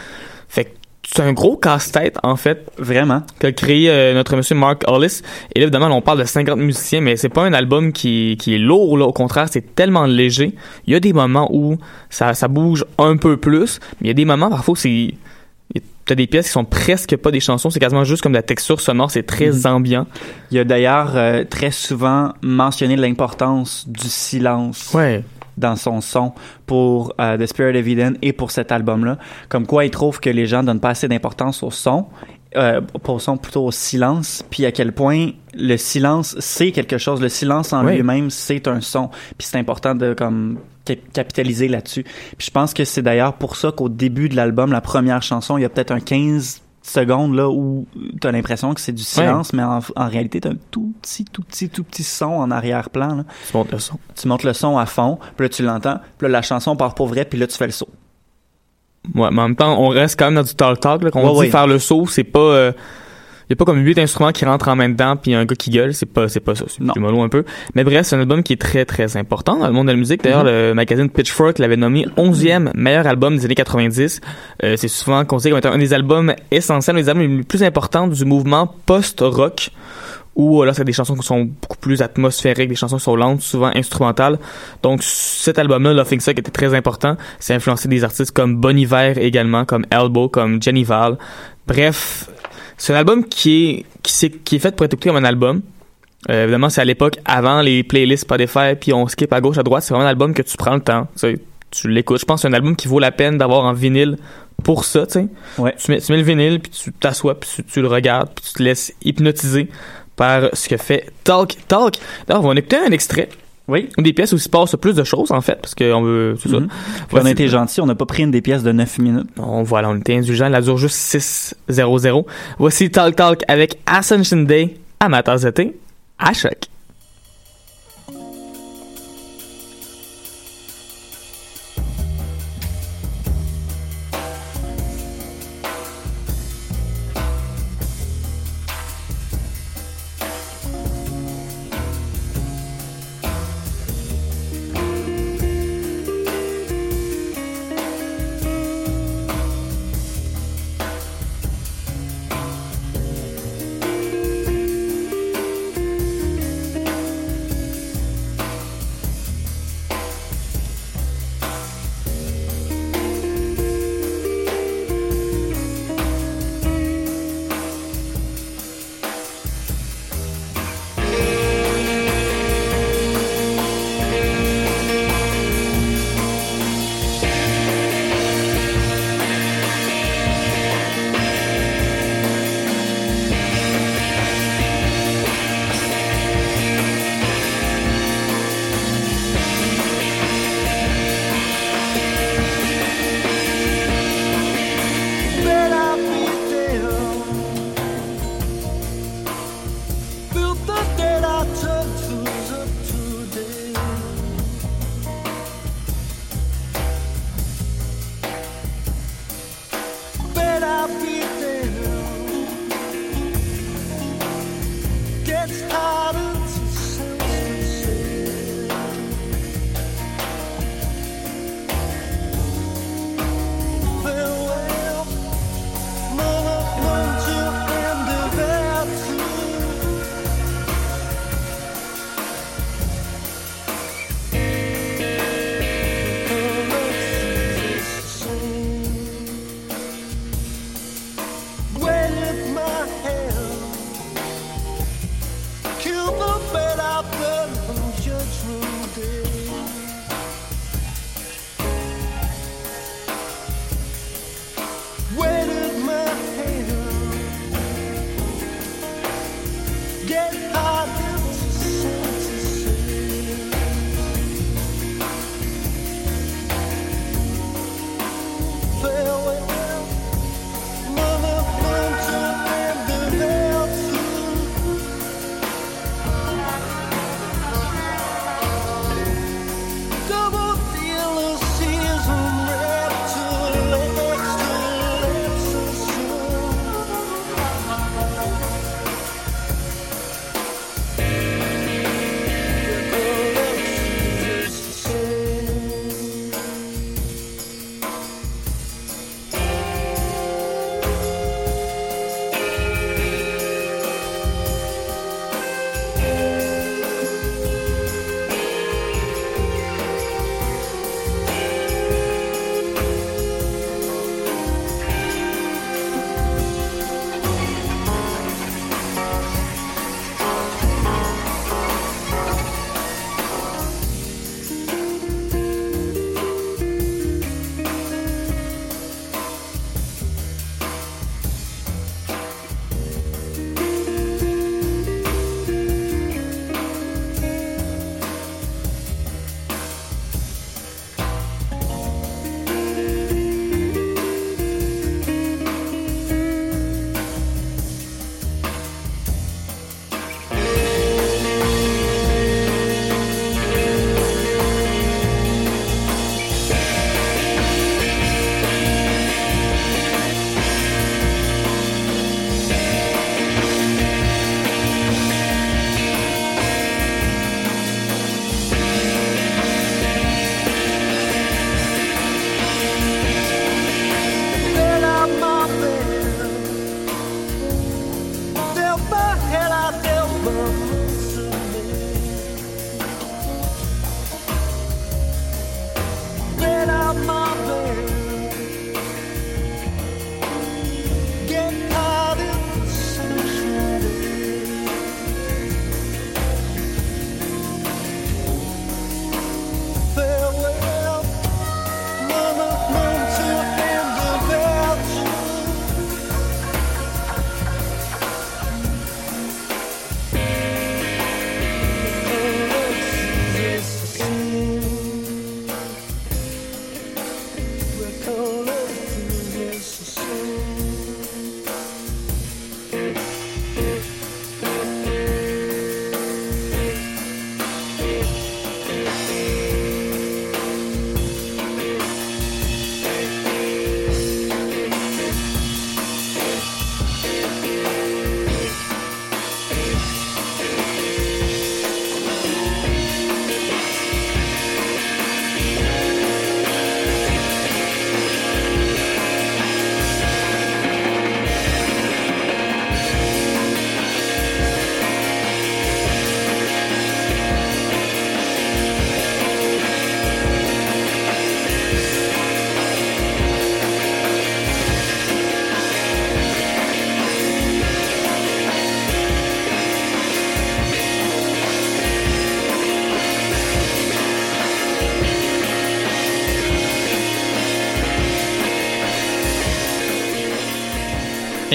Fait que c'est un gros casse-tête, en fait. Vraiment. Qu'a créé euh, notre monsieur Mark Hollis. Et là, évidemment, on parle de 50 musiciens, mais c'est pas un album qui, qui est lourd, là. Au contraire, c'est tellement léger. Il y a des moments où ça, ça bouge un peu plus, mais il y a des moments, parfois, où c'est, t'as des pièces qui sont presque pas des chansons, c'est quasiment juste comme de la texture sonore, c'est très Mhm. ambiant. Il y a d'ailleurs euh, très souvent mentionné l'importance du silence Ouais. Dans son son pour euh, The Spirit of Eden et pour cet album-là. Comme quoi, il trouve que les gens donnent pas assez d'importance au son, euh, au son, plutôt au silence, puis à quel point le silence, c'est quelque chose. Le silence en lui-même, c'est un son. Puis c'est important de comme cap- capitaliser là-dessus. Puis je pense que c'est d'ailleurs pour ça qu'au début de l'album, la première chanson, il y a peut-être un 15 secondes là où tu as l'impression que c'est du silence, mais en, en réalité, tu un tout petit, tout petit, tout petit son en arrière-plan. là. Tu montes le son. Tu montes le son à fond, puis là, tu l'entends, puis là, la chanson part pour vrai, puis là, tu fais le saut. Ouais, mais en même temps, on reste quand même dans du talk talk, là. Quand on Ouais, dit ouais. faire le saut, c'est pas, euh, y a pas comme huit instruments qui rentrent en même temps puis un gars qui gueule, c'est pas, c'est pas ça. C'est du mollo un peu. Mais bref, c'est un album qui est très, très important dans le monde de la musique. D'ailleurs, Mm-hmm. le magazine Pitchfork l'avait nommé 11e meilleur album des années 90. Euh, c'est souvent considéré comme étant un des albums essentiels, un des albums les plus importants du mouvement post-rock ou alors c'est des chansons qui sont beaucoup plus atmosphériques, des chansons qui sont lentes, souvent instrumentales. Donc cet album-là, Loving Suck, était très important. C'est influencé des artistes comme Bon Iver également, comme Elbow, comme Jenny Val. Bref, c'est un album qui est qui, est, qui est fait pour être écouté comme un album. Euh, évidemment, c'est à l'époque avant les playlists Spotify, puis on skip à gauche, à droite. C'est vraiment un album que tu prends le temps. Tu, tu l'écoutes. Je pense que c'est un album qui vaut la peine d'avoir en vinyle pour ça, tu sais. Ouais. Tu mets, tu mets le vinyle, puis tu t'assois, puis tu, tu le regardes, puis tu te laisses hypnotiser par ce que fait Talk Talk. D'ailleurs, on va en écouter un extrait. Oui. Des pièces où il se passe plus de choses, en fait, parce qu'on veut, c'est ça. Mhm. Puis on a été gentil, on n'a pas pris une des pièces de 9 minutes. On, voilà, on était indulgent, elle dure juste 6-0-0. Voici Talk Talk avec Ascension Day, amateurs d'été, à choc.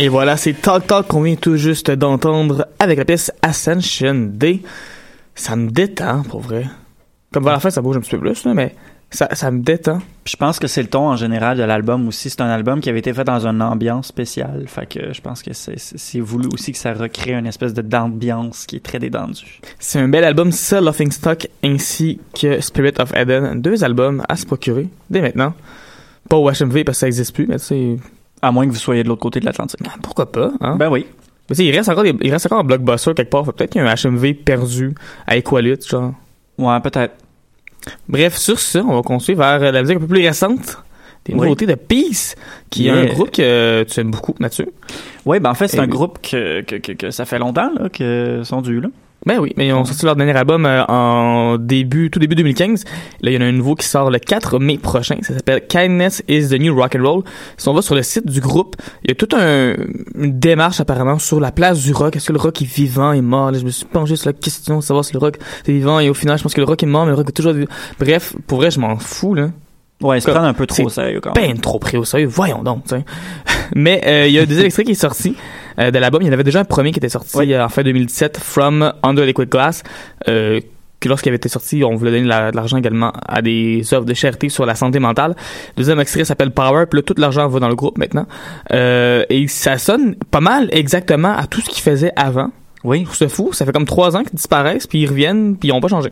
Et voilà, c'est Talk Talk qu'on vient tout juste d'entendre avec la pièce Ascension D. Ça me détend, pour vrai. Comme vers la fin, ça bouge un petit peu plus, là, mais ça, ça me détend. Puis je pense que c'est le ton en général de l'album aussi. C'est un album qui avait été fait dans une ambiance spéciale. Fait que je pense que c'est- c'est c'est voulu aussi que ça recrée une espèce de d'ambiance qui est très détendue. C'est un bel album, ça, Laughing Stock, ainsi que Spirit of Eden. Deux albums à se procurer dès maintenant. Pas au HMV parce que ça existe plus, mais tu sais. À moins que vous soyez de l'autre côté de l'Atlantique. Pourquoi pas, hein? Ben oui. Mais il reste encore des, il reste encore un blockbuster quelque part. Peut-être qu'il y a un HMV perdu à Equalit, genre. Ouais, peut-être. Bref, sur ça, on va continuer vers euh, la musique un peu plus récente. Des Oui. nouveautés de Peace, qui est un groupe que tu aimes beaucoup, Mathieu. Oui, ben en fait, c'est un groupe que, que, que, que ça fait longtemps là, que sont dus là. Ben oui, mais ils ont sorti leur dernier album euh, en début, tout début 2015. Là, il y en a un nouveau qui sort le 4 mai prochain. Ça s'appelle Kindness is the New Rock and Roll. Si on va sur le site du groupe, il y a toute un, une démarche apparemment sur la place du rock. Est-ce que le rock est vivant, est mort? Là, je me suis penché sur la question de savoir si le rock est vivant et au final, je pense que le rock est mort, mais le rock est toujours vivant. Bref, pour vrai, je m'en fous, là. Ouais, ils se prennent un peu trop au sérieux quand même. Ben trop pris au sérieux, voyons donc. t'sais. Mais euh, il y a des extraits qui est sorti euh, de l'album. Il y en avait déjà un premier qui était sorti euh, en fin 2017, From Under Liquid Glass. Euh, que lorsqu'il avait été sorti, on voulait donner de l'argent également à des œuvres de charité sur la santé mentale. Le deuxième extrait s'appelle Power, puis là, tout l'argent va dans le groupe maintenant. Euh, et ça sonne pas mal exactement à tout ce qu'ils faisaient avant. Oui. C'est fou, ça fait comme trois ans qu'ils disparaissent, puis ils reviennent, puis ils ont pas changé.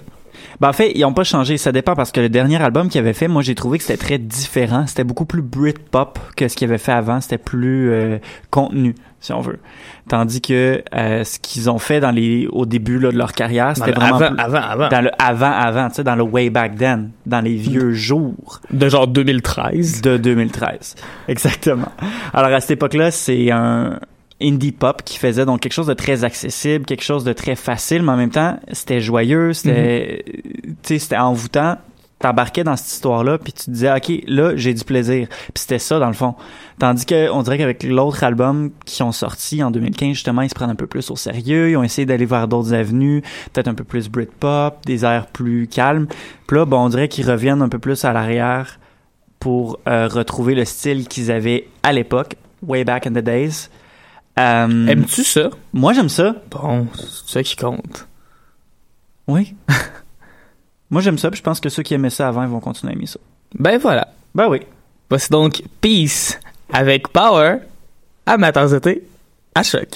Ben en fait, ils ont pas changé. Ça dépend parce que le dernier album qu'ils avaient fait, moi j'ai trouvé que c'était très différent. C'était beaucoup plus Britpop que ce qu'ils avaient fait avant. C'était plus euh, contenu, si on veut. Tandis que euh, ce qu'ils ont fait dans les au début là, de leur carrière, c'était vraiment avant, plus- avant, avant. dans le avant avant, tu sais, dans le way back then, dans les vieux jours De genre 2013. de 2013. Exactement. Alors à cette époque-là, c'est un indie pop qui faisait donc quelque chose de très accessible, quelque chose de très facile, mais en même temps, c'était joyeux, c'était tu sais, c'était envoûtant. T'embarquais dans cette histoire-là, puis tu te disais, OK, là, j'ai du plaisir. Puis c'était ça, dans le fond. Tandis que on dirait qu'avec l'autre album qui ont sorti en 2015, justement, ils se prennent un peu plus au sérieux. Ils ont essayé d'aller vers d'autres avenues, peut-être un peu plus Britpop, des airs plus calmes. Puis là, bon, on dirait qu'ils reviennent un peu plus à l'arrière pour euh, retrouver le style qu'ils avaient à l'époque, way back in the days. Euh, Aimes-tu ça? Moi, j'aime ça. Bon, c'est ça qui compte. Oui. Moi, j'aime ça, puis je pense que ceux qui aimaient ça avant, ils vont continuer à aimer ça. Ben voilà. Ben oui. Voici donc Peace avec Power à Matin été à choc.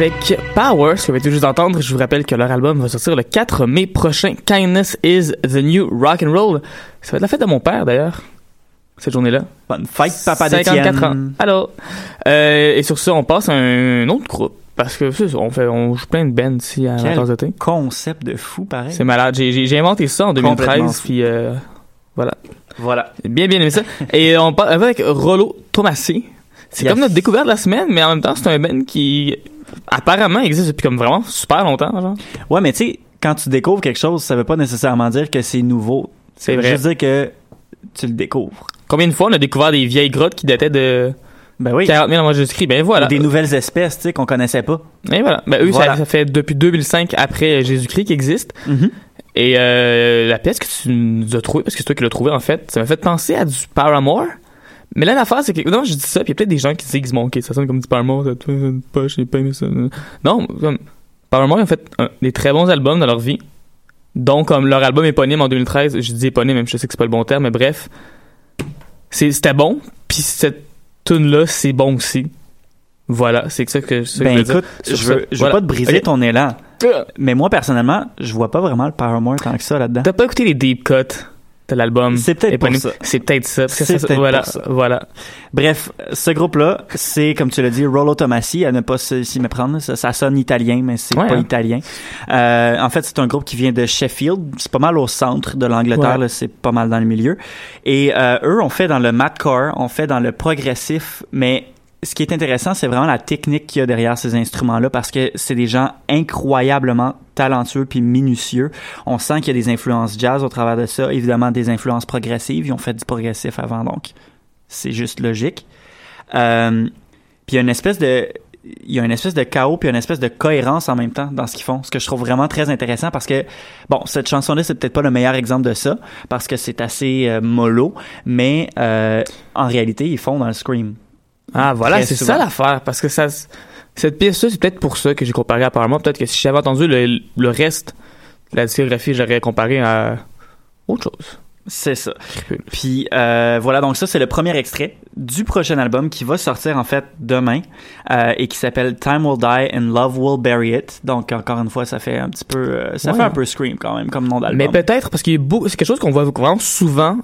Avec Power, ce que vous avez juste d'entendre. Je vous rappelle que leur album va sortir le 4 mai prochain. Kindness is the new rock and roll. Ça va être la fête de mon père d'ailleurs. Cette journée-là. Bonne fête, papa 54 ans. Alors, euh, et sur ce, on passe à un autre groupe. Parce que ça, on fait, on joue plein de bands ici à Quel de concept de fou, pareil. C'est malade. J'ai- inventé ça en Complètement 2013, fou. puis euh, voilà. Voilà. Bien, bien aimé ça. Et on parle avec Rollo Tomassi. C'est Yes. comme notre découverte de la semaine, mais en même temps, c'est un band qui apparemment existe depuis comme vraiment super longtemps. Genre. Ouais, mais tu sais, quand tu découvres quelque chose, ça veut pas nécessairement dire que c'est nouveau. C'est Ça veut vrai. juste dire que tu le découvres. Combien de fois on a découvert des vieilles grottes qui dataient de Ben oui. 40 000 avant Jésus-Christ? Ben voilà. Ou des nouvelles espèces, tu sais, qu'on connaissait pas. Et voilà. Ben eux, ça- Voilà. Ça, fait depuis 2005 après Jésus-Christ qu'ils existent. Mhm. Et euh, la pièce que tu nous as trouvée, parce que c'est toi qui l'as trouvée en fait, ça m'a fait penser à du Paramore. Mais là, l'affaire, c'est que. Non, je dis ça, puis il y a peut-être des gens qui disent, bon, ok, ça sonne comme du Paramore, ça poche, j'ai pas aimé ça. Non, comme. Paramore, ils ont fait un- des très bons albums dans leur vie. Donc, comme leur album éponyme en 2013, je dis éponyme, même je sais que c'est pas le bon terme, mais bref. C'était bon, puis cette tune-là, c'est bon aussi. Voilà, c'est que ça que, ça que Ben je veux dire écoute, je ça. veux, je veux Voilà. pas te briser ton élan. Euh. Mais moi, personnellement, je vois pas vraiment le Paramore tant que ça là-dedans. T'as pas écouté les deep cuts? De l'album C'est peut-être pour ça. C'est peut-être ça. C'est voilà, pour ça. voilà. Bref, ce groupe-là, c'est, comme tu l'as dit, Rollo Tomassi, à ne pas s'y méprendre. Ça, ça sonne italien, mais c'est Ouais, pas hein. italien. Euh, en fait, c'est un groupe qui vient de Sheffield. C'est pas mal au centre de l'Angleterre, Ouais. c'est pas mal dans le milieu. Et euh, eux, on fait dans le madcore, on fait dans le progressif, mais ce qui est intéressant, c'est vraiment la technique qu'il y a derrière ces instruments-là, parce que c'est des gens incroyablement talentueux puis minutieux. On sent qu'il y a des influences jazz au travers de ça, évidemment des influences progressives. Ils ont fait du progressif avant, donc c'est juste logique. Euh, puis il y a une espèce de une espèce de chaos puis une espèce de cohérence en même temps dans ce qu'ils font, ce que je trouve vraiment très intéressant parce que bon, cette chanson-là c'est peut-être pas le meilleur exemple de ça parce que c'est assez euh, mollo, mais euh, en réalité ils font dans le scream. Ah, voilà, c'est ça l'affaire. Parce que ça, cette pièce-là, c'est peut-être pour ça que j'ai comparé à Paramore. Peut-être que si j'avais entendu le, le reste de la discographie, j'aurais comparé à autre chose. C'est ça. Puis euh, voilà, donc ça c'est le premier extrait du prochain album qui va sortir en fait demain euh, et qui s'appelle Time Will Die and Love Will Bury It. Donc encore une fois, ça fait un petit peu, euh, ça Ouais. fait un peu scream quand même comme nom d'album. Mais peut-être parce beaucoup, c'est quelque chose qu'on voit vraiment souvent,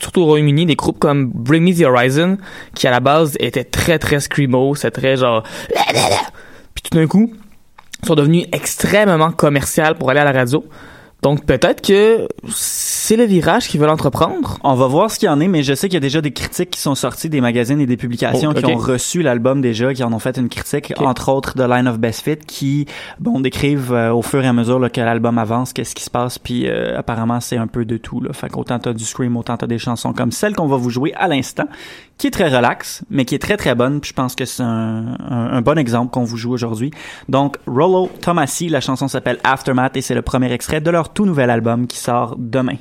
surtout au Royaume-Uni, des groupes comme Bring Me the Horizon, qui à la base étaient très très screamo, c'est très genre, puis tout d'un coup, sont devenus extrêmement commercial pour aller à la radio. Donc peut-être que c'est le virage qu'ils veulent entreprendre. On va voir ce qu'il y en est, mais je sais qu'il y a déjà des critiques qui sont sorties des magazines et des publications Oh, qui ont reçu l'album déjà, qui en ont fait une critique, entre autres de Line of Best Fit, qui bon décrivent euh, au fur et à mesure là, que l'album avance, qu'est-ce qui se passe, puis euh, apparemment c'est un peu de tout. Là. Fait qu'autant t'as du scream, autant t'as des chansons comme celle qu'on va vous jouer à l'instant, qui est très relax, mais qui est très très bonne. Puis je pense que c'est un, un- un bon exemple qu'on vous joue aujourd'hui. Donc Rollo Tomassi, la chanson s'appelle Aftermath et c'est le premier extrait de leur tout nouvel album qui sort demain.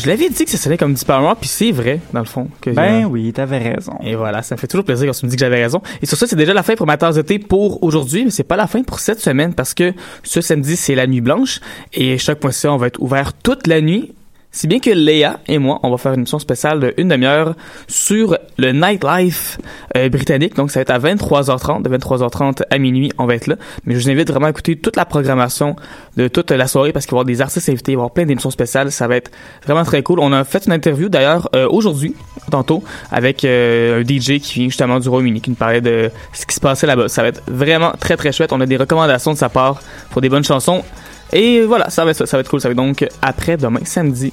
Je l'avais dit que ça sonnait comme du Paramore, puis c'est vrai, dans le fond. Que Ben oui, t'avais raison. Et voilà, ça me fait toujours plaisir quand tu me dis que j'avais raison. Et sur ça, c'est déjà la fin pour ma tasse de thé pour aujourd'hui, mais c'est pas la fin pour cette semaine parce que ce samedi, c'est la nuit blanche et choc.ca, on va être ouvert toute la nuit si bien que Léa et moi, on va faire une émission spéciale de une demi-heure sur le nightlife euh, britannique. Donc, ça va être à 23h30. De 23h30 à minuit, on va être là. Mais je vous invite vraiment à écouter toute la programmation de toute la soirée parce qu'il va y avoir des artistes invités, il va y avoir plein d'émissions spéciales. Ça va être vraiment très cool. On a fait une interview d'ailleurs euh, aujourd'hui, tantôt, avec euh, un DJ qui vient justement du Royaume-Uni, qui nous parlait de ce qui se passait là-bas. Ça va être vraiment très très chouette. On a des recommandations de sa part pour des bonnes chansons. Et voilà, ça va être ça, va être cool. Ça va être donc après demain, samedi,